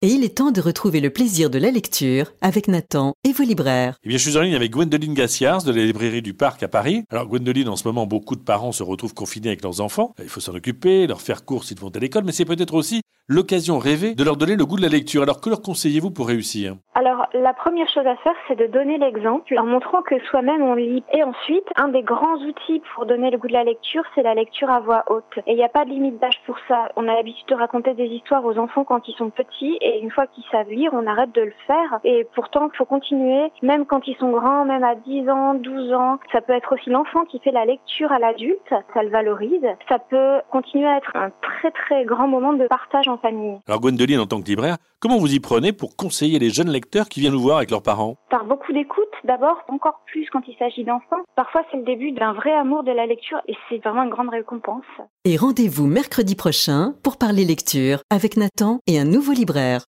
Et il est temps de retrouver le plaisir de la lecture avec Nathan et vos libraires. Eh bien, je suis en ligne avec Gwendoline Gassiars de la librairie du Parc à Paris. Alors, Gwendoline, en ce moment, beaucoup de parents se retrouvent confinés avec leurs enfants. Il faut s'en occuper, leur faire cours s'ils vont à l'école, mais c'est peut-être aussi l'occasion rêvée de leur donner le goût de la lecture. Alors, que leur conseillez-vous pour réussir? Alors, la première chose à faire, c'est de donner l'exemple en montrant que soi-même on lit. Et ensuite, un des grands outils pour donner le goût de la lecture, c'est la lecture à voix haute. Et il n'y a pas de limite d'âge pour ça. On a l'habitude de raconter des histoires aux enfants quand ils sont petits et une fois qu'ils savent lire, on arrête de le faire. Et pourtant, il faut continuer, même quand ils sont grands, même à 10 ans, 12 ans. Ça peut être aussi l'enfant qui fait la lecture à l'adulte, ça le valorise. Ça peut continuer à être un très très grand moment de partage en famille. Alors, Gwendoline, en tant que libraire, comment vous y prenez pour conseiller les jeunes lecteurs qui viennent nous voir avec leurs parents? Par beaucoup d'écoute, d'abord, encore plus quand il s'agit d'enfants. Parfois, c'est le début d'un vrai amour de la lecture et c'est vraiment une grande récompense. Et rendez-vous mercredi prochain pour parler lecture avec Nathan et un nouveau libraire.